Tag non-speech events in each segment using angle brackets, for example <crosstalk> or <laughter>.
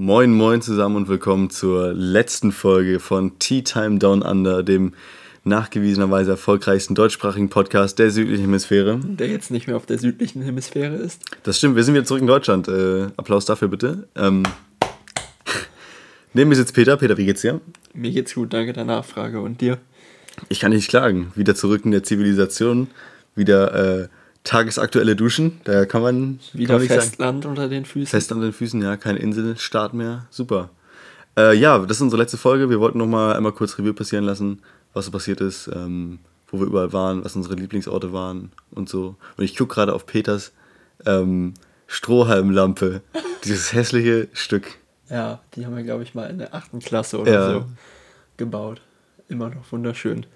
Moin, moin zusammen und willkommen zur letzten Folge von Tea Time Down Under, dem nachgewiesenerweise erfolgreichsten deutschsprachigen Podcast der südlichen Hemisphäre. Der jetzt nicht mehr auf der südlichen Hemisphäre ist. Das stimmt, wir sind wieder zurück in Deutschland. Äh, Applaus dafür bitte. Ähm, neben mir sitzt Peter. Peter, wie geht's dir? Mir geht's gut, danke der Nachfrage. Und dir? Ich kann nicht klagen. Wieder zurück in der Zivilisation. Wieder äh, tagesaktuelle Duschen. Da kann man. Wieder kann Festland sagen. unter den Füßen. Fest unter den Füßen, ja. Kein Inselstaat mehr. Super. Äh, ja, das ist unsere letzte Folge. Wir wollten noch mal einmal kurz Review passieren lassen, was so passiert ist, ähm, wo wir überall waren, was unsere Lieblingsorte waren und so. Und ich gucke gerade auf Peters ähm, Strohhalmlampe. <laughs> Dieses hässliche Stück. Ja, die haben wir, glaube ich, mal in der achten Klasse oder ja. so gebaut. Immer noch wunderschön.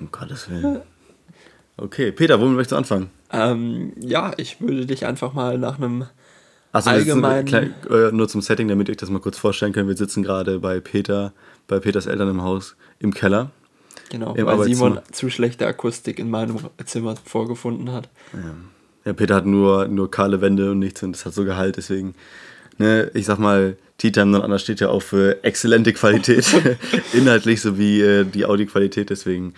Um Gottes Willen. <laughs> Okay, Peter, womit möchtest du anfangen? Ähm, ja, ich würde dich einfach mal nach einem also allgemeinen... Klein, äh, nur zum Setting, damit ich das mal kurz vorstellen kann. Wir sitzen gerade bei Peter, bei Peters Eltern im Haus, im Keller. Genau, weil Simon zu schlechte Akustik in meinem Zimmer vorgefunden hat. Ja, ja Peter hat nur, nur kahle Wände und nichts und das hat so Gehalt, deswegen... Ne, ich sag mal, Tea Time Under steht ja auch für exzellente Qualität, <laughs> inhaltlich sowie äh, die Audioqualität, deswegen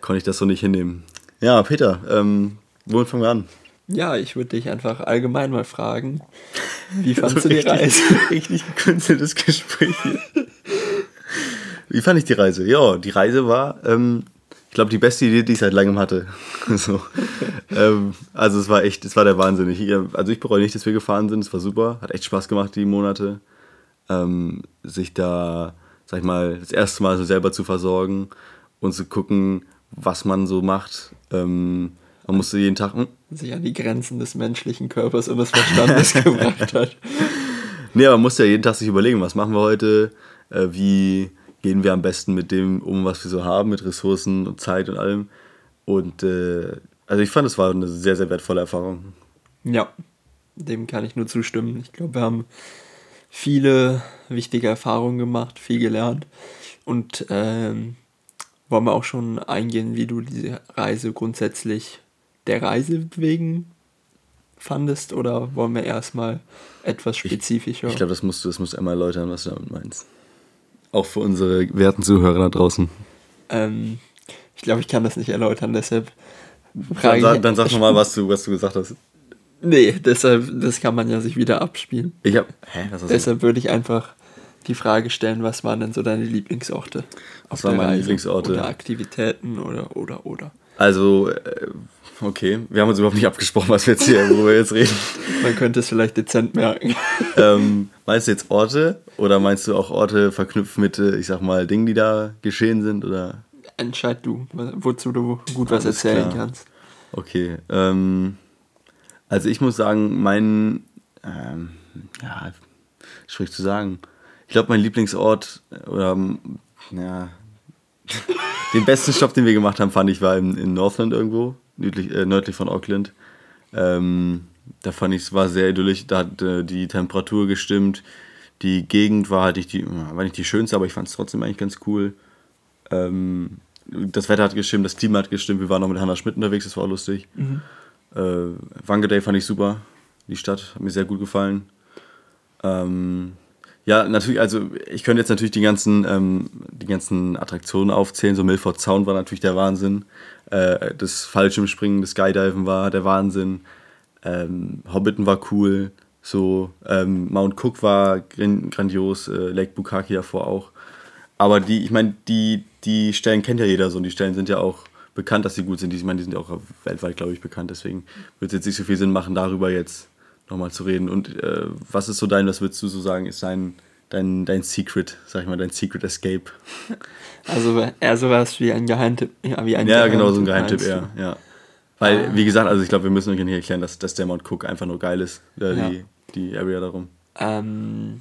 konnte ich das so nicht hinnehmen. Ja, Peter, ähm, womit fangen wir an? Ja, ich würde dich einfach allgemein mal fragen, <laughs> wie fandest du die Reise? <laughs> Richtig gekünsteltes Gespräch hier. Wie fand ich die Reise? Ja, die Reise war, ähm, ich glaube, die beste Idee, die ich seit langem hatte. <laughs> so. ähm, also es war echt, es war der Wahnsinn. Ich, also ich bereue nicht, dass wir gefahren sind. Es war super, hat echt Spaß gemacht, die Monate. Ähm, sich da, sag ich mal, das erste Mal so selber zu versorgen und zu gucken, was man so macht. Ähm, man musste jeden Tag. Hm? Sich an die Grenzen des menschlichen Körpers und des Verstandes <laughs> gebracht hat. Nee, man musste ja jeden Tag sich überlegen, was machen wir heute, äh, wie gehen wir am besten mit dem um, was wir so haben, mit Ressourcen und Zeit und allem. Und äh, also ich fand, es war eine sehr, sehr wertvolle Erfahrung. Ja, dem kann ich nur zustimmen. Ich glaube, wir haben viele wichtige Erfahrungen gemacht, viel gelernt. Und ähm, wollen wir auch schon eingehen, wie du diese Reise grundsätzlich der Reise wegen fandest oder wollen wir erstmal etwas spezifischer? Ich, ich glaube, das musst du, das musst du einmal erläutern, was du damit meinst. Auch für unsere werten Zuhörer da draußen. Ähm, ich glaube, ich kann das nicht erläutern, deshalb frage dann, ich. Dann sag nochmal, was du, was du gesagt hast. Nee, deshalb, das kann man ja sich wieder abspielen. Ich hab, hä, was deshalb würde ich einfach die Frage stellen, was waren denn so deine Lieblingsorte? Was waren meine? Lieblingsorte? Oder Aktivitäten oder, oder, oder. Also, äh, okay, wir haben uns überhaupt nicht abgesprochen, was wir jetzt hier, worüber wir jetzt reden. <laughs> Man könnte es vielleicht dezent merken. <laughs> ähm, meinst du jetzt Orte oder meinst du auch Orte verknüpft mit, äh, ich sag mal, Dingen, die da geschehen sind? Oder? Entscheid du, wozu du gut was Alles erzählen klar. kannst. Okay, ähm, also ich muss sagen, mein, ähm, ja, schwierig zu sagen, glaube, mein Lieblingsort oder ja, den besten Stopp, den wir gemacht haben, fand ich, war in, in Northland irgendwo, nördlich, äh, nördlich von Auckland. Ähm, da fand ich, es war sehr idyllisch, da hat äh, die Temperatur gestimmt, die Gegend war halt nicht die, war nicht die schönste, aber ich fand es trotzdem eigentlich ganz cool. Ähm, das Wetter hat gestimmt, das Klima hat gestimmt, wir waren noch mit Hannah Schmidt unterwegs, das war auch lustig. Mhm. Äh, Wangaday fand ich super, die Stadt hat mir sehr gut gefallen. Ähm, ja, natürlich, also ich könnte jetzt natürlich die ganzen, ähm, die ganzen Attraktionen aufzählen. So Milford Sound war natürlich der Wahnsinn. Äh, das Fallschirmspringen, das Skydiven war der Wahnsinn. Ähm, Hobbiton war cool. So, ähm, Mount Cook war grandios, äh, Lake Bukaki davor auch. Aber die, ich meine, die, die Stellen kennt ja jeder so und die Stellen sind ja auch bekannt, dass sie gut sind. Ich meine, die sind ja auch weltweit, glaube ich, bekannt. Deswegen würde es jetzt nicht so viel Sinn machen, darüber jetzt nochmal zu reden. Und äh, was ist so dein, was würdest du so sagen, ist dein, dein, dein Secret, sag ich mal, dein Secret Escape? <laughs> Also eher sowas wie ein Geheimtipp. Ja, wie ein ja genau, so ein Geheimtipp eher, ja. Weil, ah. wie gesagt, also ich glaube, wir müssen euch hier erklären, dass, dass der Mount Cook einfach nur geil ist, äh, ja. die, die Area darum. Ähm,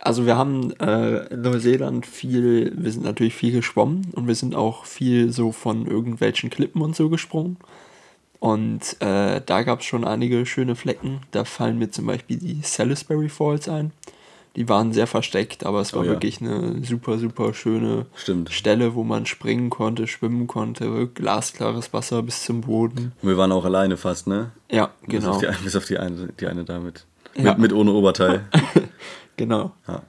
also wir haben äh, in Neuseeland viel, wir sind natürlich viel geschwommen und wir sind auch viel so von irgendwelchen Klippen und so gesprungen. Und äh, da gab es schon einige schöne Flecken. Da fallen mir zum Beispiel die Salisbury Falls ein. Die waren sehr versteckt, aber es war oh, ja. wirklich eine super, super schöne Stimmt. Stelle, wo man springen konnte, schwimmen konnte, glasklares Wasser bis zum Boden. Und wir waren auch alleine fast, ne? Ja, genau. Bis auf die, bis auf die eine, die eine damit. Ja. Mit, mit ohne Oberteil. <laughs> Genau. Ja.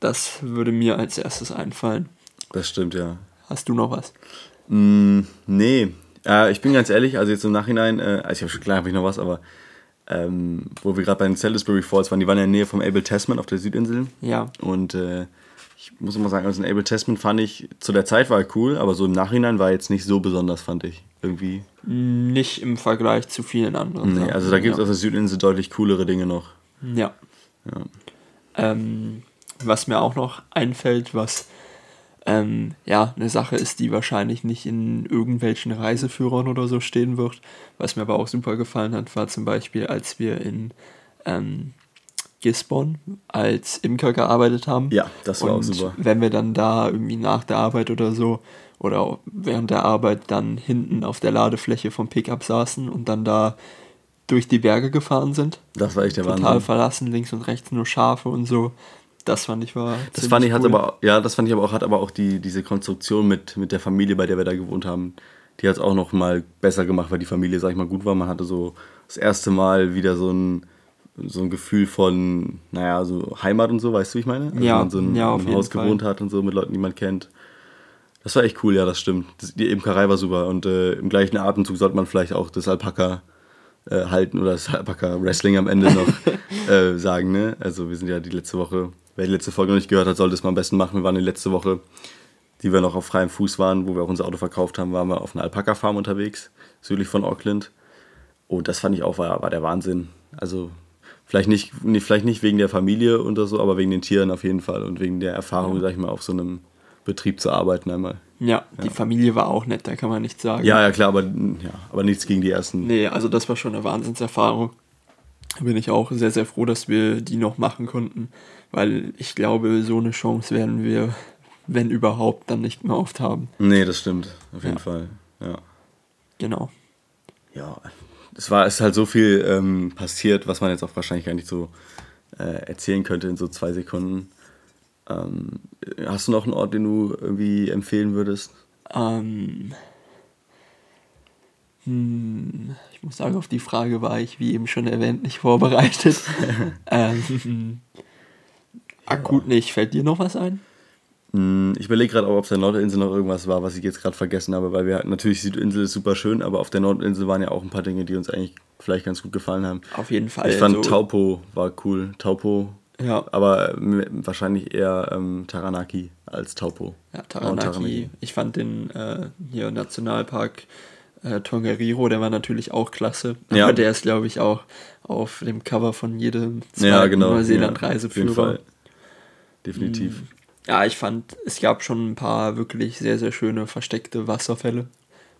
Das würde mir als erstes einfallen. Das stimmt, ja. Hast du noch was? Mm, nee, äh, ich bin ganz ehrlich, also jetzt im Nachhinein, äh, also ich habe schon klar, habe ich noch was, aber ähm, wo wir gerade bei den Salisbury Falls waren, die waren ja in der Nähe vom Abel Tasman auf der Südinsel. Ja. Und äh, ich muss immer sagen, also den Abel Tasman fand ich, zu der Zeit war cool, aber so im Nachhinein war jetzt nicht so besonders, fand ich. Irgendwie. Nicht im Vergleich zu vielen anderen. Nee, Sachen. also da gibt es ja. auf der Südinsel deutlich coolere Dinge noch. Ja. Ja. Ähm, was mir auch noch einfällt, was ähm, ja eine Sache ist, die wahrscheinlich nicht in irgendwelchen Reiseführern oder so stehen wird. Was mir aber auch super gefallen hat, war zum Beispiel, als wir in ähm, Gisborne als Imker gearbeitet haben. Ja, das war auch Und super. wenn wir dann da irgendwie nach der Arbeit oder so oder auch während der Arbeit dann hinten auf der Ladefläche vom Pickup saßen und dann da durch die Berge gefahren sind. Das war echt der Total Wahnsinn. verlassen, links und rechts nur Schafe und so. Das fand ich war. Das fand ich, hat cool. aber, ja, das fand ich aber auch, hat aber auch die, diese Konstruktion mit, mit der Familie, bei der wir da gewohnt haben, die hat es auch noch mal besser gemacht, weil die Familie, sag ich mal, gut war. Man hatte so das erste Mal wieder so ein, so ein Gefühl von, naja, so Heimat und so, weißt du, wie ich meine? Also Ja, wenn man so in ja, auf jeden Haus Fall. gewohnt hat und so mit Leuten, die man kennt. Das war echt cool, ja, das stimmt. Das, die Imkerei war super und äh, im gleichen Atemzug sollte man vielleicht auch das Alpaka äh, halten oder das Alpaka-Wrestling am Ende noch <laughs> äh, sagen, ne? Also wir sind ja die letzte Woche, wer die letzte Folge noch nicht gehört hat, sollte es mal am besten machen. Wir waren die letzte Woche, die wir noch auf freiem Fuß waren, wo wir auch unser Auto verkauft haben, waren wir auf einer Alpaka-Farm unterwegs, südlich von Auckland. Und das fand ich auch, war, war der Wahnsinn. Also vielleicht nicht, vielleicht nicht wegen der Familie oder so, aber wegen den Tieren auf jeden Fall und wegen der Erfahrung, sag ich mal, auf so einem Betrieb zu arbeiten einmal. Ja, die Familie war auch nett, da kann man nichts sagen. Ja, ja, klar, aber, ja, aber nichts gegen die ersten. Nee, also das war schon eine Wahnsinnserfahrung. Bin ich auch sehr, sehr froh, dass wir die noch machen konnten, weil ich glaube, so eine Chance werden wir, wenn überhaupt, dann nicht mehr oft haben. Nee, das stimmt, auf jeden Ja. Fall. Ja. Genau. ja, es war es ist halt so viel ähm, passiert, was man jetzt auch wahrscheinlich gar nicht so äh, erzählen könnte in so zwei Sekunden. Ähm, hast du noch einen Ort, den du irgendwie empfehlen würdest? Ähm, hm, ich muss sagen, auf die Frage war ich, wie eben schon erwähnt, nicht vorbereitet. <laughs> ähm, akut nicht. Fällt dir noch was ein? Hm, Ich überlege gerade, ob auf der Nordinsel noch irgendwas war, was ich jetzt gerade vergessen habe, weil wir natürlich die Südinsel ist super schön, aber auf der Nordinsel waren ja auch ein paar Dinge, die uns eigentlich vielleicht ganz gut gefallen haben. Auf jeden Fall. Ich fand so- Taupo war cool, Taupo, Ja, aber ähm, wahrscheinlich eher ähm, Taranaki als Taupo. ja Mount Taranaki. Ich fand den äh, hier Nationalpark äh, Tongariro, der war natürlich auch klasse. Aber Ja. der ist, glaube ich, auch auf dem Cover von jedem Ja, genau. ja, Neuseeland-Reiseführer. Auf jeden Fall. Definitiv. Ja, ich fand, es gab schon ein paar wirklich sehr, sehr schöne versteckte Wasserfälle.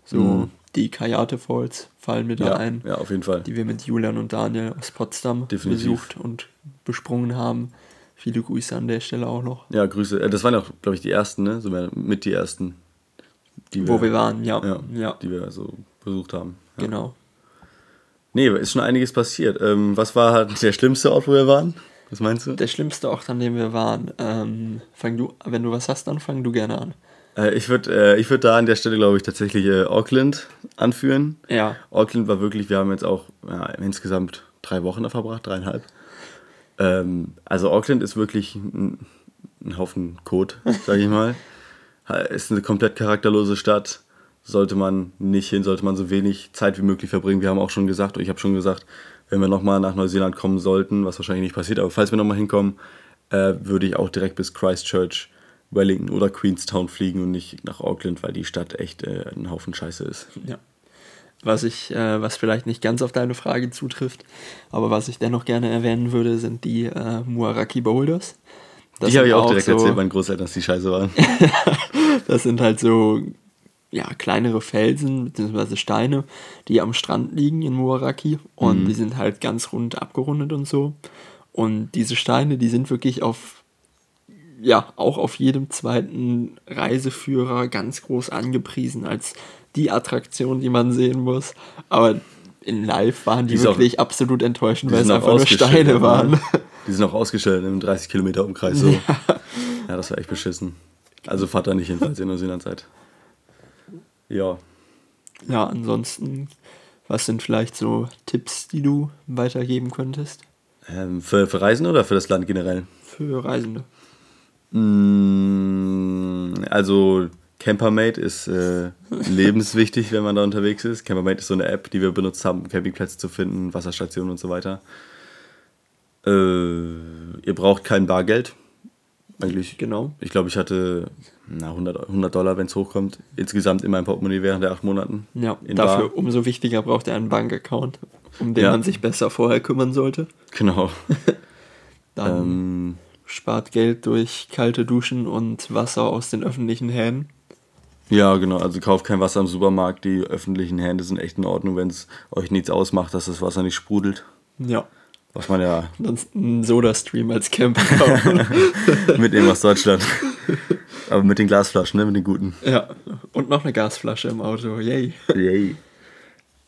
So Mhm. die Kayate Falls fallen mir da Ja, ein, ja, auf jeden Fall. die wir mit Julian und Daniel aus Potsdam Definitiv. besucht und besprungen haben. Viele Grüße an der Stelle auch noch. Ja, Grüße. Äh, Das waren auch, glaube ich, die ersten, ne? So mit die ersten. Die Wo wir waren, ja. Ja, Ja, die wir so besucht haben. Ja. genau. Nee, ist schon einiges passiert. Ähm, was war halt der schlimmste Ort, wo wir waren? Was meinst du? Der schlimmste Ort, an dem wir waren. Ähm, fang du, wenn du was hast, dann fang du gerne an. Äh, ich würde äh, ich würd da an der Stelle, glaube ich, tatsächlich äh, Auckland anführen. Ja, Auckland war wirklich, wir haben jetzt auch ja, insgesamt drei Wochen da verbracht, dreieinhalb. Ähm, also Auckland ist wirklich ein, ein Haufen Kot, sage ich mal. <laughs> Ha- Ist eine komplett charakterlose Stadt. Sollte man nicht hin, sollte man so wenig Zeit wie möglich verbringen. Wir haben auch schon gesagt, ich habe schon gesagt, wenn wir nochmal nach Neuseeland kommen sollten, was wahrscheinlich nicht passiert, aber falls wir nochmal hinkommen, äh, würde ich auch direkt bis Christchurch, Wellington oder Queenstown fliegen und nicht nach Auckland, weil die Stadt echt äh, ein Haufen Scheiße ist. ja. Was ich, äh, was vielleicht nicht ganz auf deine Frage zutrifft, aber was ich dennoch gerne erwähnen würde, sind die äh, Muaraki Boulders. Das die habe ich auch direkt so, erzählt meinen Großeltern, dass die scheiße waren. <laughs> Das sind halt so ja, kleinere Felsen bzw. Steine, die am Strand liegen in Muaraki und Mhm. die sind halt ganz rund abgerundet und so. Und diese Steine, die sind wirklich auf, ja, auch auf jedem zweiten Reiseführer ganz groß angepriesen als die Attraktion, die man sehen muss. Aber in Live waren die, Die ist auch- wirklich absolut enttäuschend, weil es einfach nur Steine ne? waren. <laughs> Die sind auch ausgestellt im 30 Kilometer Umkreis. So. Ja. das war echt beschissen. Also fahrt da nicht hin, falls ihr in Neuseeland seid. Ja. Ja, ansonsten, was sind vielleicht so Tipps, die du weitergeben könntest? Ähm, für, für Reisen oder für das Land generell? für Reisende? Mm, Also Campermate ist äh, <laughs> lebenswichtig, wenn man da unterwegs ist. Campermate ist so eine App, die wir benutzt haben, um Campingplätze zu finden, Wasserstationen und so weiter. Äh, ihr braucht kein Bargeld. Eigentlich. Genau. Ich glaube, ich hatte na, 100, 100 Dollar, wenn es hochkommt, insgesamt in meinem Portemonnaie während der acht Monaten. Ja, dafür Bar. umso wichtiger braucht er einen Bankaccount, um den Ja. man sich besser vorher kümmern sollte. Genau. <laughs> Dann ähm, spart Geld durch kalte Duschen und Wasser aus den öffentlichen Hähnen. ja, genau. Also kauft kein Wasser im Supermarkt. Die öffentlichen Hände sind echt in Ordnung, wenn es euch nichts ausmacht, dass das Wasser nicht sprudelt. Ja. Was man ja Sonst einen Soda-Stream als Camper kaufen. <laughs> mitnehmen aus Deutschland. Aber mit den Glasflaschen, ne? Mit den guten. ja. Und noch eine Gasflasche im Auto. Yay. Yay.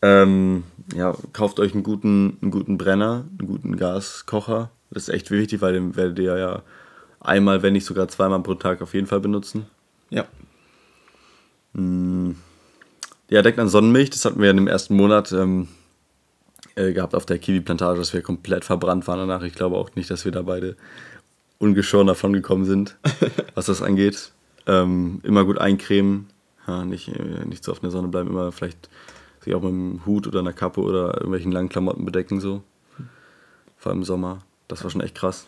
Ähm, ja, kauft euch einen guten, einen guten Brenner, einen guten Gaskocher. Das ist echt wichtig, weil den werdet ihr ja einmal, wenn nicht sogar zweimal pro Tag auf jeden Fall benutzen. Ja. Ja, denkt an Sonnenmilch, das hatten wir ja im ersten Monat ähm, äh, gehabt auf der Kiwi-Plantage, dass wir komplett verbrannt waren danach. Ich glaube auch nicht, dass wir da beide ungeschoren davon gekommen sind, <laughs> was das angeht. Ähm, immer gut eincremen, ja, nicht, äh, nicht so oft in der Sonne bleiben, immer vielleicht sich auch mit einem Hut oder einer Kappe oder irgendwelchen langen Klamotten bedecken, so. Vor allem im Sommer. Das war schon echt krass.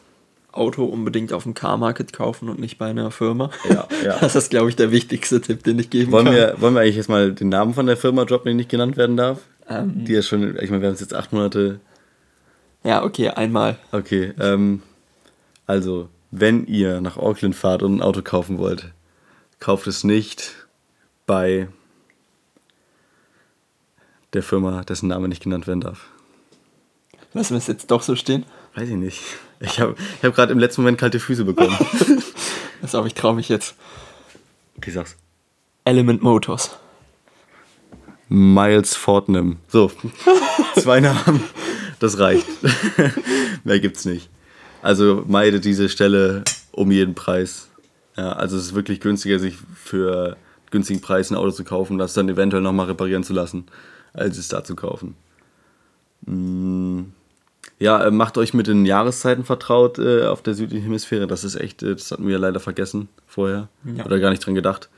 Auto unbedingt auf dem Car-Market kaufen und nicht bei einer Firma. Ja, <laughs> ja. Das ist, glaube ich, der wichtigste Tipp, den ich geben Wollen kann. wir, wollen wir eigentlich jetzt mal den Namen von der Firma droppen, die nicht genannt werden darf? Ähm. Die ja schon, ich meine, wir haben es jetzt acht Monate Ja, okay, einmal. Okay, ähm, also, wenn ihr nach Auckland fahrt und ein Auto kaufen wollt, kauft es nicht bei der Firma, dessen Name nicht genannt werden darf. Lassen wir es jetzt doch so stehen? Weiß ich nicht. Ich habe ich hab gerade im letzten Moment kalte Füße bekommen. <laughs> Das aber ich traue mich jetzt. okay, sag's. Element Motors. Miles Fortnum. So, <laughs> zwei Namen, das reicht. <laughs> Mehr gibt's nicht. Also meide diese Stelle um jeden Preis. Ja, also es ist wirklich günstiger, sich für günstigen Preis ein Auto zu kaufen, das dann eventuell nochmal reparieren zu lassen, als es da zu kaufen. Mm, Ja, äh, macht euch mit den Jahreszeiten vertraut äh, auf der südlichen Hemisphäre. Das ist echt, äh, das hatten wir leider vergessen vorher. Ja. Oder gar nicht dran gedacht.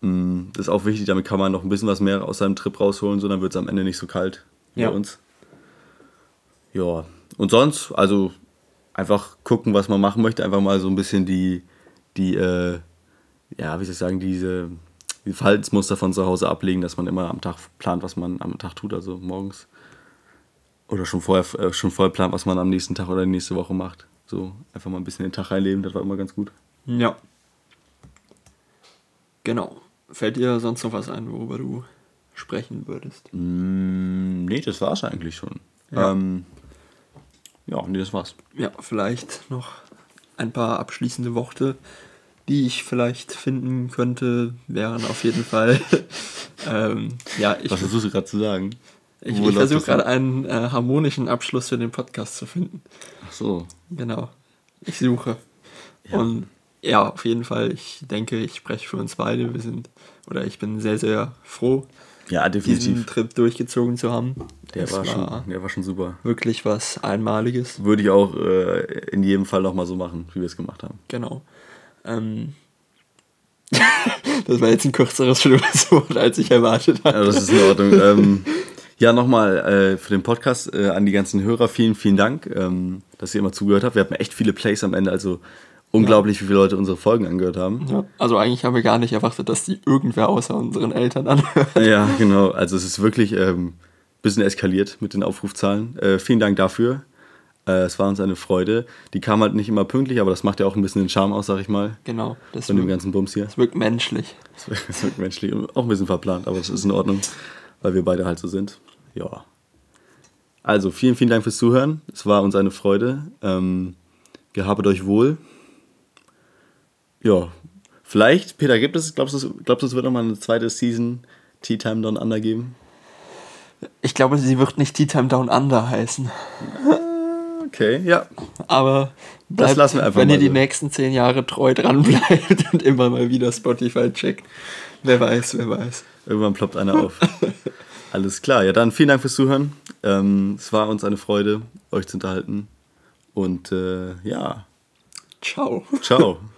Mm, Das ist auch wichtig, damit kann man noch ein bisschen was mehr aus seinem Trip rausholen, so dann wird es am Ende nicht so kalt Ja. bei uns. Ja, und sonst, also einfach gucken, was man machen möchte, einfach mal so ein bisschen die, die äh, ja, wie soll ich sagen, diese die Verhaltensmuster von zu Hause ablegen, dass man immer am Tag plant, was man am Tag tut, also morgens. Oder schon vorher, äh, schon vorher plant, was man am nächsten Tag oder nächste Woche macht. So einfach mal ein bisschen den Tag reinleben, das war immer ganz gut. Ja. Genau. Fällt dir sonst noch was ein, worüber du sprechen würdest? Mm, nee, das war's eigentlich schon. Ja. Ähm, ja, nee, das war's. Ja, vielleicht noch ein paar abschließende Worte, die ich vielleicht finden könnte, wären auf jeden Fall. <laughs> ähm, ja, ich, Was versuchst du gerade zu sagen? ich, ich versuche gerade einen äh, harmonischen Abschluss für den Podcast zu finden. Ach so. Genau. Ich suche. Ja. Und ja, auf jeden Fall, ich denke, ich spreche für uns beide. Wir sind, oder ich bin sehr, sehr froh, Ja, diesen. Trip durchgezogen zu haben. Der Es war, schon, der war schon super. wirklich was Einmaliges. Würde ich auch äh, in jedem Fall nochmal so machen, wie wir es gemacht haben. Genau. Ähm, <laughs> das war jetzt ein kürzeres Schlusswort, als ich erwartet hatte. Ja, das ist in Ordnung. ähm, ja, nochmal äh, für den Podcast äh, an die ganzen Hörer vielen, vielen Dank, ähm, dass ihr immer zugehört habt. Wir hatten echt viele Plays am Ende, also unglaublich, wie viele Leute unsere Folgen angehört haben. Ja, also eigentlich haben wir gar nicht erwartet, dass die irgendwer außer unseren Eltern anhört. Ja, genau. Also es ist wirklich ein ähm, bisschen eskaliert mit den Aufrufzahlen. Äh, vielen Dank dafür. Äh, es war uns eine Freude. Die kam halt nicht immer pünktlich, aber das macht ja auch ein bisschen den Charme aus, sag ich mal, Genau, das von dem wirkt, ganzen Bums hier. das wirkt menschlich. Es wirkt- es menschlich und auch ein bisschen verplant, aber es ist in Ordnung, weil wir beide halt so sind. Ja. Also, vielen, vielen Dank fürs Zuhören. Es war uns eine Freude. Ähm, gehabet euch wohl. Ja, vielleicht, Peter, gibt es, glaubst du, glaubst du, es wird nochmal eine zweite Season Tea Time Down Under geben? Ich glaube, sie wird nicht Tea Time Down Under heißen. Okay, ja. Aber bleibt, lassen wir einfach wenn ihr die so. nächsten zehn Jahre treu dran <laughs> bleibt und immer mal wieder Spotify checkt. Wer weiß, wer weiß. Irgendwann ploppt einer auf. <laughs> Alles klar, ja dann vielen Dank fürs Zuhören. Ähm, es war uns eine Freude, euch zu unterhalten. Und äh, ja, Ciao. Ciao. <laughs>